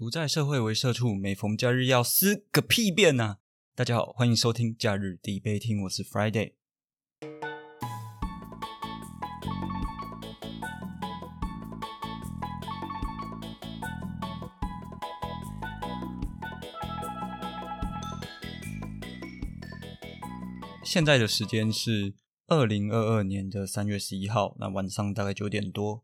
独在社会为社畜，每逢假日要撕个屁便呐、大家好，欢迎收听假日第一杯听，我是 Friday。现在的时间是二零二二年的三月十一号，那晚上大概九点多。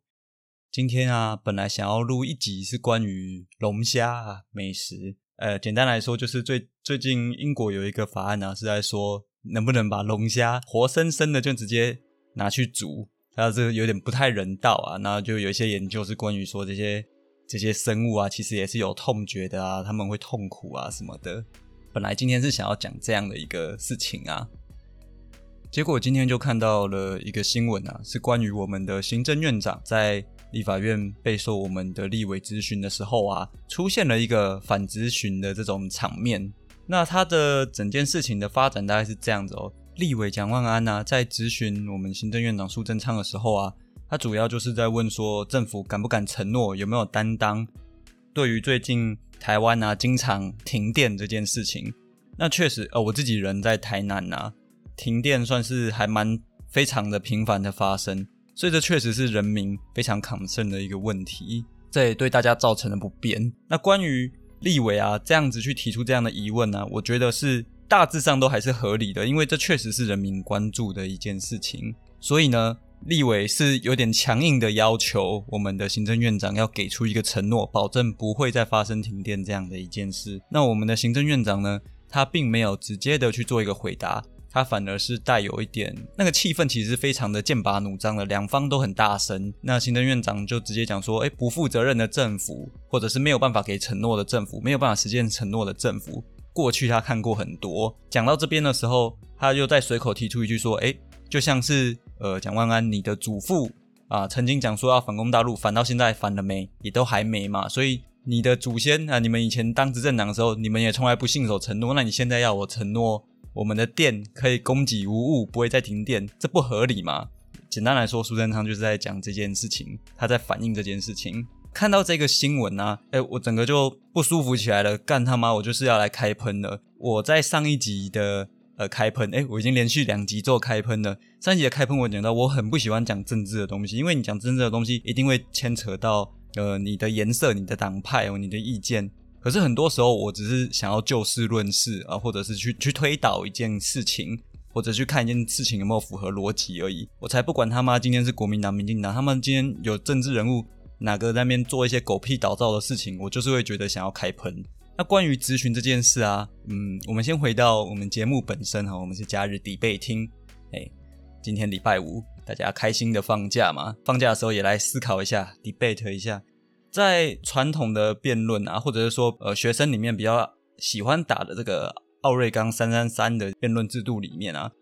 今天啊，本来想要录一集是关于龙虾啊美食，呃，简单来说就是最最近英国有一个法案啊，是在说能不能把龙虾活生生的就直接拿去煮，它这个有点不太人道啊。那就有一些研究是关于说这些这些生物啊，其实也是有痛觉的啊，他们会痛苦啊什么的。本来今天是想要讲这样的一个事情啊，结果今天就看到了一个新闻啊，是关于我们的行政院长在立法院备受我们的立委咨询的时候啊，出现了一个反咨询的这种场面。那他的整件事情的发展大概是这样子哦。立委蒋万安呢、在咨询我们行政院长苏贞昌的时候啊，他主要就是在问说，政府敢不敢承诺，有没有担当？对于最近台湾啊经常停电这件事情，那确实，呃，我自己人在台南呐、停电算是还蛮非常的频繁的发生，所以这确实是人民非常抗生的一个问题，这也对大家造成了不便。那关于立委啊这样子去提出这样的疑问呢、我觉得是大致上都还是合理的，因为这确实是人民关注的一件事情，所以呢。立委是有点强硬的要求我们的行政院长要给出一个承诺，保证不会再发生停电这样的一件事。那我们的行政院长呢，他并没有直接的去做一个回答，他反而是带有一点那个气氛，其实非常的剑拔弩张的，两方都很大声。那行政院长就直接讲说：“哎，不负责任的政府，或者是没有办法给承诺的政府，没有办法实现承诺的政府，过去他看过很多。”讲到这边的时候，他又在随口提出一句说：“哎，就像是呃蒋万安你的祖父啊，曾经讲说要反攻大陆，反到现在反了没？也都还没嘛，所以。”你的祖先啊，你们以前当执政党的时候，你们也从来不信守承诺，那你现在要我承诺我们的电可以供给无误，不会再停电，这不合理嘛？简单来说，苏贞昌就是在讲这件事情，他在反映这件事情。看到这个新闻啊，哎，我整个就不舒服起来了，干他妈，我就是要来开喷了。我在上一集的呃开喷，哎，我已经连续两集做开喷了。上一集的开喷我讲到，我很不喜欢讲政治的东西，因为你讲政治的东西一定会牵扯到。呃，你的颜色、你的党派哦、你的意见，可是很多时候我只是想要就事论事啊，或者是去去推导一件事情，或者去看一件事情有没有符合逻辑而已。我才不管他妈今天是国民党、民进党，他们今天有政治人物哪个在那边做一些狗屁倒灶的事情，我就是会觉得想要开喷。那关于咨询这件事啊，嗯，我们先回到我们节目本身哈，我们是假日底备听，哎，今天礼拜五。大家开心的放假嘛？放假的时候也来思考一下，debate 一下，在传统的辩论啊，或者是说呃学生里面比较喜欢打的这个奥瑞冈三三三的辩论制度里面啊，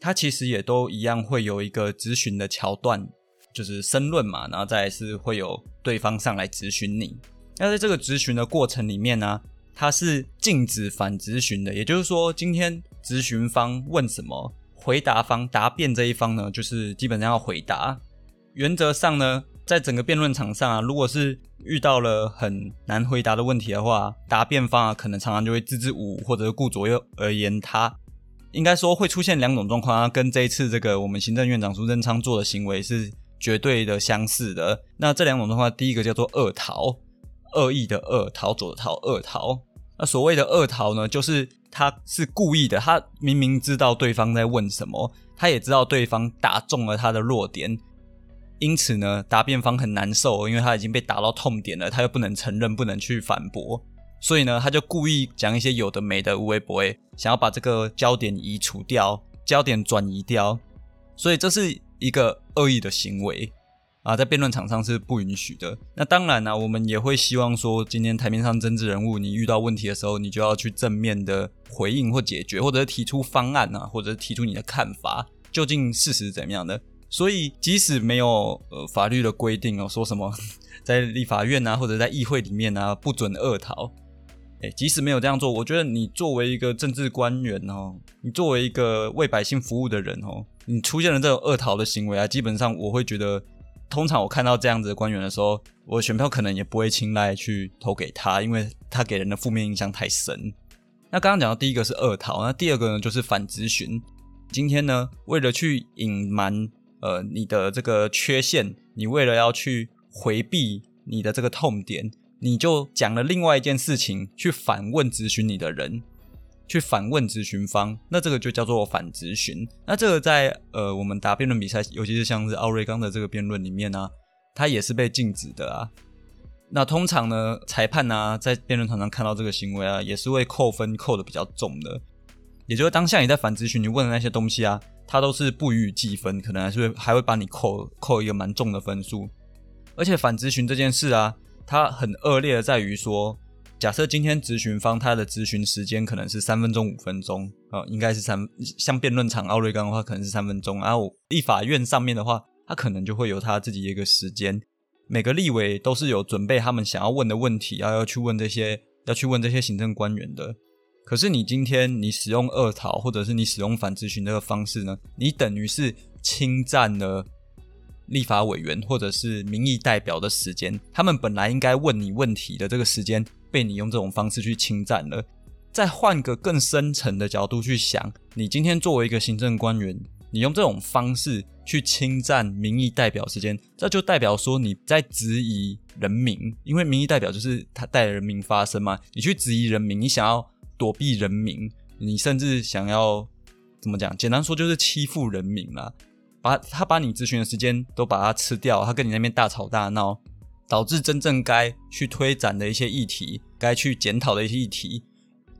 它其实也都一样会有一个咨询的桥段，就是申论嘛，然后再是会有对方上来咨询你。那在这个咨询的过程里面呢，它是禁止反咨询的，也就是说，今天咨询方问什么？回答方答辩这一方呢，就是基本上要回答。原则上呢，在整个辩论场上啊，如果是遇到了很难回答的问题的话，答辩方啊可能常常就会支支吾吾，或者顾左右而言他。应该说会出现两种状况啊，跟这一次这个我们行政院长苏贞昌做的行为是绝对的相似的。那这两种状况，第一个叫做恶逃，恶意的恶，逃走的逃，恶逃。那所谓的恶逃呢，就是他是故意的，他明明知道对方在问什么，他也知道对方打中了他的弱点，因此呢，答辩方很难受，因为他已经被打到痛点了，他又不能承认，不能去反驳，所以呢，他就故意讲一些有的没的无微不微，想要把这个焦点移除掉，焦点转移掉，所以这是一个恶意的行为。啊，在辩论场上是不允许的。那当然呢、啊，我们也会希望说，今天台面上政治人物，你遇到问题的时候，你就要去正面的回应或解决，或者提出方案啊，或者提出你的看法，究竟事实怎么样的。所以，即使没有呃法律的规定哦，说什么 在立法院啊，或者在议会里面啊，不准恶逃。哎，即使没有这样做，我觉得你作为一个政治官员哦，你作为一个为百姓服务的人哦，你出现了这种恶逃的行为啊，基本上我会觉得。通常我看到这样子的官员的时候，我选票可能也不会青睐去投给他，因为他给人的负面印象太深。那刚刚讲到第一个是恶逃，那第二个呢就是反咨询。今天呢，为了去隐瞒呃你的这个缺陷，你为了要去回避你的这个痛点，你就讲了另外一件事情去反问咨询你的人。去反问咨询方，那这个就叫做反咨询。那这个在呃我们答辩论比赛，尤其是像是奥瑞刚的这个辩论里面呢，它也是被禁止的啊。那通常呢，裁判呢在辩论场上看到这个行为啊，也是会扣分扣的比较重的。也就是当下你在反咨询，你问的那些东西啊，他都是不予计分，可能还是会还会把你扣扣一个蛮重的分数。而且反咨询这件事啊，它很恶劣的在于说。假设今天咨询方他的咨询时间可能是三分钟五分钟啊，应该是三像辩论场奥瑞冈的话可能是三分钟，然后立法院上面的话，他可能就会有他自己一个时间。每个立委都是有准备他们想要问的问题，要要去问这些要去问这些行政官员的。可是你今天你使用二讨或者是你使用反咨询这个方式呢，你等于是侵占了立法委员或者是民意代表的时间，他们本来应该问你问题的这个时间。被你用这种方式去侵占了。再换个更深层的角度去想，你今天作为一个行政官员，你用这种方式去侵占民意代表时间，这就代表说你在质疑人民，因为民意代表就是他代人民发声嘛。你去质疑人民，你想要躲避人民，你甚至想要怎么讲？简单说就是欺负人民啦，把他把你咨询的时间都把它吃掉，他跟你那边大吵大闹。导致真正该去推展的一些议题，该去检讨的一些议题，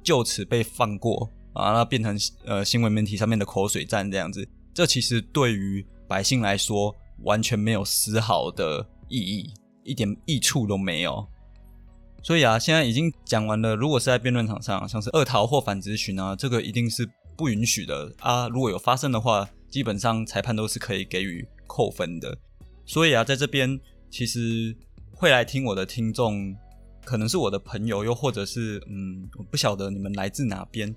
就此被放过啊，那变成呃新闻媒体上面的口水战这样子。这其实对于百姓来说，完全没有丝毫的意义，一点益处都没有。所以啊，现在已经讲完了。如果是在辩论场上，像是二逃或反咨询啊，这个一定是不允许的啊。如果有发生的话，基本上裁判都是可以给予扣分的。所以啊，在这边其实。会来听我的听众，可能是我的朋友，又或者是嗯，我不晓得你们来自哪边。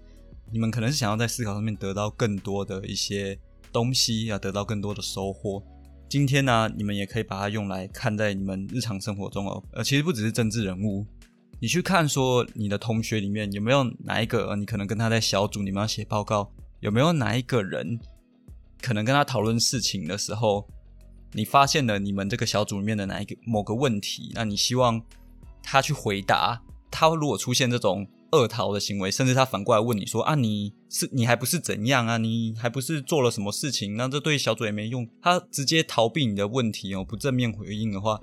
你们可能是想要在思考上面得到更多的一些东西，要得到更多的收获。今天呢，你们也可以把它用来看在你们日常生活中哦。呃，其实不只是政治人物，你去看说你的同学里面有没有哪一个，你可能跟他在小组你们要写报告，有没有哪一个人可能跟他讨论事情的时候。你发现了你们这个小组里面的哪一个某个问题，那你希望他去回答。他如果出现这种恶逃的行为，甚至他反过来问你说：“啊，你是你还不是怎样啊？你还不是做了什么事情？那这对小组也没用。”他直接逃避你的问题哦，不正面回应的话，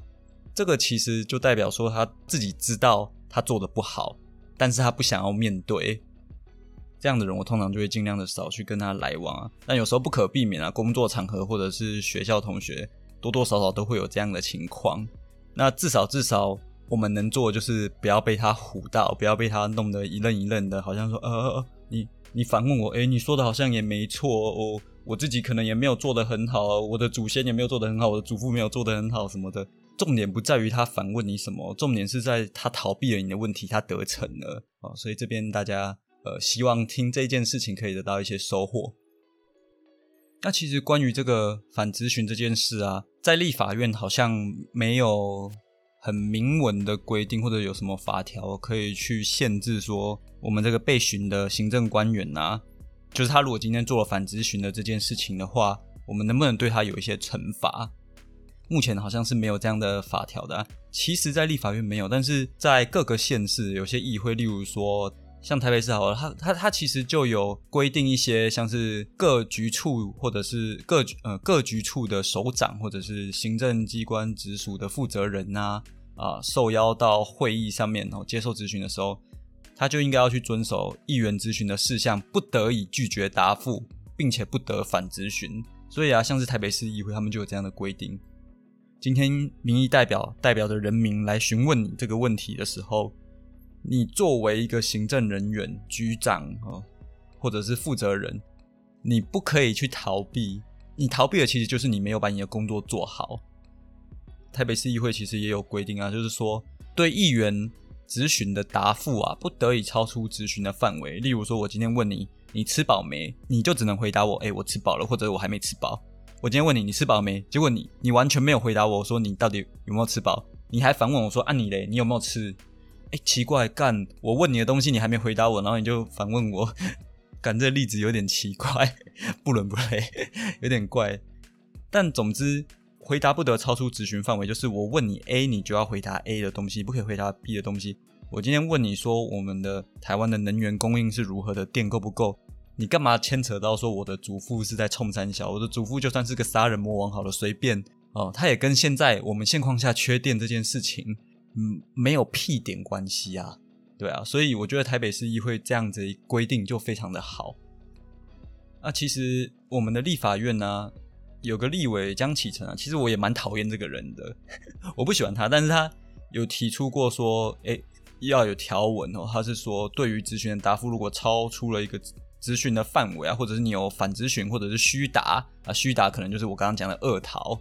这个其实就代表说他自己知道他做的不好，但是他不想要面对。这样的人，我通常就会尽量的少去跟他来往啊。但有时候不可避免啊，工作场合或者是学校同学。多多少少都会有这样的情况，那至少至少我们能做的就是不要被他唬到，不要被他弄得一愣一愣的，好像说呃，你你反问我，诶，你说的好像也没错哦，我自己可能也没有做得很好，我的祖先也没有做得很好，我的祖父没有做得很好什么的。重点不在于他反问你什么，重点是在他逃避了你的问题，他得逞了啊。所以这边大家呃，希望听这件事情可以得到一些收获。那其实关于这个反咨询这件事啊，在立法院好像没有很明文的规定，或者有什么法条可以去限制说，我们这个被询的行政官员啊，就是他如果今天做了反咨询的这件事情的话，我们能不能对他有一些惩罚？目前好像是没有这样的法条的。其实，在立法院没有，但是在各个县市有些议会，例如说。像台北市好了，它它它其实就有规定一些，像是各局处或者是各呃各局处的首长或者是行政机关直属的负责人呐啊，受邀到会议上面哦接受咨询的时候，他就应该要去遵守议员咨询的事项，不得以拒绝答复，并且不得反咨询。所以啊，像是台北市议会他们就有这样的规定。今天民意代表代表着人民来询问你这个问题的时候。你作为一个行政人员、局长啊，或者是负责人，你不可以去逃避。你逃避的其实就是你没有把你的工作做好。台北市议会其实也有规定啊，就是说对议员质询的答复啊，不得已超出质询的范围。例如说，我今天问你，你吃饱没？你就只能回答我，哎，我吃饱了，或者我还没吃饱。我今天问你你吃饱没？结果你你完全没有回答我说你到底有没有吃饱，你还反问我说啊你嘞你有没有吃？哎奇怪干我问你的东西你还没回答我，然后你就反问我，干这例子有点奇怪，不伦不类，有点怪。但总之回答不得超出咨询范围，就是我问你 A 你就要回答 A 的东西，不可以回答 B 的东西。我今天问你说我们的台湾的能源供应是如何的，电够不够？你干嘛牵扯到说我的祖父是在冲三小？我的祖父就算是个杀人魔王好了，随便哦，他也跟现在我们现况下缺电这件事情，嗯，没有屁点关系啊，对啊，所以我觉得台北市议会这样子规定就非常的好。那其实我们的立法院呢，有个立委江启臣啊，其实我也蛮讨厌这个人的，我不喜欢他，但是他有提出过说，哎，要有条文哦，他是说对于咨询的答复如果超出了一个。咨询的范围啊，或者是你有反咨询，或者是虚答啊，虚答可能就是我刚刚讲的恶逃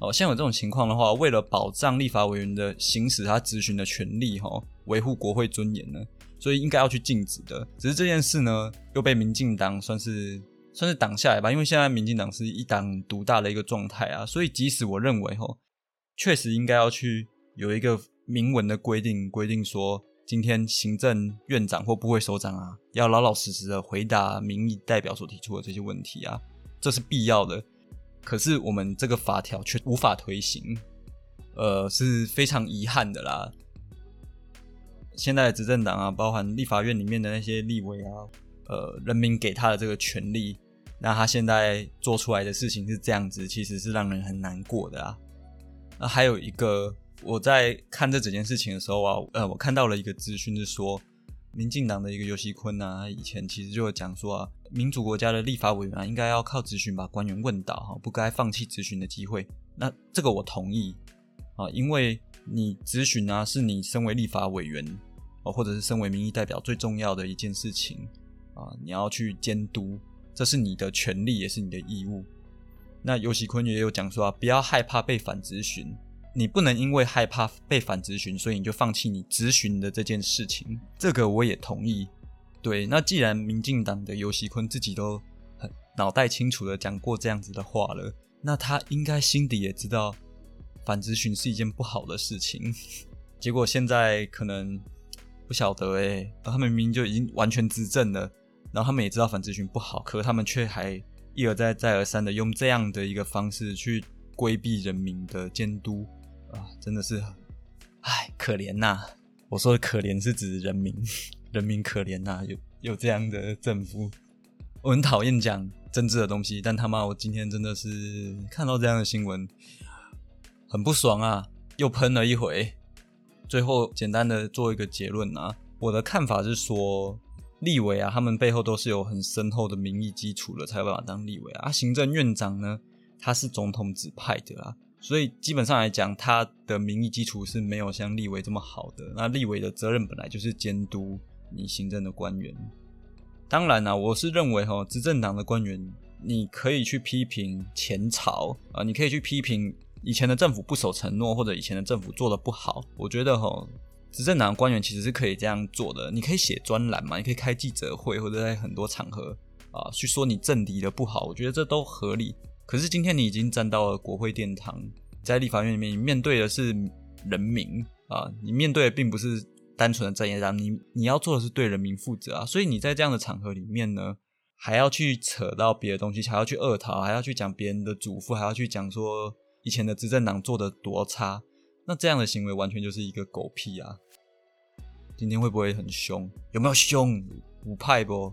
哦。像有这种情况的话，为了保障立法委员的行使他咨询的权利，哈，维护国会尊严呢，所以应该要去禁止的。只是这件事呢，又被民进党算是算是挡下来吧，因为现在民进党是一党独大的一个状态啊，所以即使我认为，哈，确实应该要去有一个明文的规定，规定说。今天行政院长或部会首长啊，要老老实实的回答民意代表所提出的这些问题啊，这是必要的。可是我们这个法条却无法推行，呃，是非常遗憾的啦。现在的执政党啊，包含立法院里面的那些立委啊，呃，人民给他的这个权利，那他现在做出来的事情是这样子，其实是让人很难过的啊。那还有一个。我在看这整件事情的时候啊，呃，我看到了一个资讯，是说，民进党的一个尤熙坤啊，以前其实就有讲说啊，民主国家的立法委员啊，应该要靠咨询把官员问倒哈，不该放弃咨询的机会。那这个我同意啊，因为你咨询啊，是你身为立法委员哦，或者是身为民意代表最重要的一件事情啊，你要去监督，这是你的权利，也是你的义务。那尤熙坤也有讲说啊，不要害怕被反咨询。你不能因为害怕被反咨询，所以你就放弃你咨询的这件事情。这个我也同意。对，那既然民进党的尤熙坤自己都很脑袋清楚的讲过这样子的话了，那他应该心底也知道反咨询是一件不好的事情。结果现在可能不晓得哎，他明明就已经完全执政了，然后他们也知道反咨询不好，可他们却还一而再再而三的用这样的一个方式去规避人民的监督。啊，真的是，唉，可怜呐！我说的可怜是指人民，人民可怜呐，有有这样的政府。我很讨厌讲政治的东西，但他妈，我今天真的是看到这样的新闻，很不爽啊！又喷了一回。最后简单的做一个结论啊，我的看法是说，立委啊，他们背后都是有很深厚的民意基础的，才有办法当立委啊。行政院长呢，他是总统指派的啊。所以基本上来讲，他的民意基础是没有像立委这么好的。那立委的责任本来就是监督你行政的官员。当然啦，我是认为哈，执政党的官员，你可以去批评前朝啊，你可以去批评以前的政府不守承诺，或者以前的政府做的不好。我觉得哈，执政党官员其实是可以这样做的。你可以写专栏嘛，你可以开记者会，或者在很多场合啊去说你政敌的不好。我觉得这都合理。可是今天你已经站到了国会殿堂，在立法院里面，你面对的是人民啊，你面对的并不是单纯的在野党，你你要做的是对人民负责啊。所以你在这样的场合里面呢，还要去扯到别的东西，还要去恶讨，还要去讲别人的祖父，还要去讲说以前的执政党做的多差，那这样的行为完全就是一个狗屁啊！今天会不会很凶？有没有凶？五派不？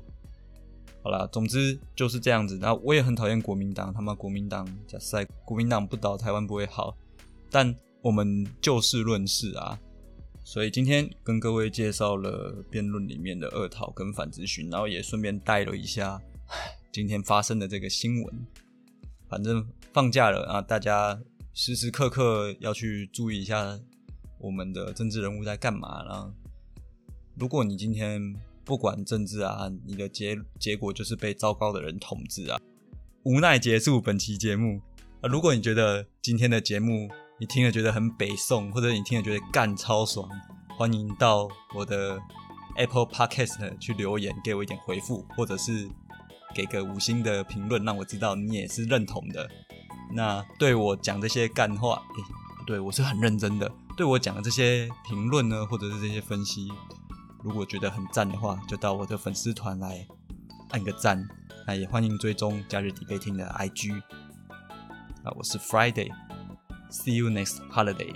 好啦，总之就是这样子。然后我也很讨厌国民党，他妈国民党假赛，国民党不倒，台湾不会好。但我们就事论事啊，所以今天跟各位介绍了辩论里面的二讨跟反咨询，然后也顺便带了一下今天发生的这个新闻。反正放假了啊，大家时时刻刻要去注意一下我们的政治人物在干嘛。然后，如果你今天。不管政治啊，你的结结果就是被糟糕的人统治啊！无奈结束本期节目啊！如果你觉得今天的节目你听了觉得很北宋，或者你听了觉得干超爽，欢迎到我的 Apple Podcast 去留言给我一点回复，或者是给个五星的评论，让我知道你也是认同的。那对我讲这些干话，诶，不对，我是很认真的。对我讲的这些评论呢，或者是这些分析，如果觉得很赞的话，就到我的粉丝团来按个赞。那也欢迎追踪假日底背听的 IG。啊，我是 Friday，See you next holiday。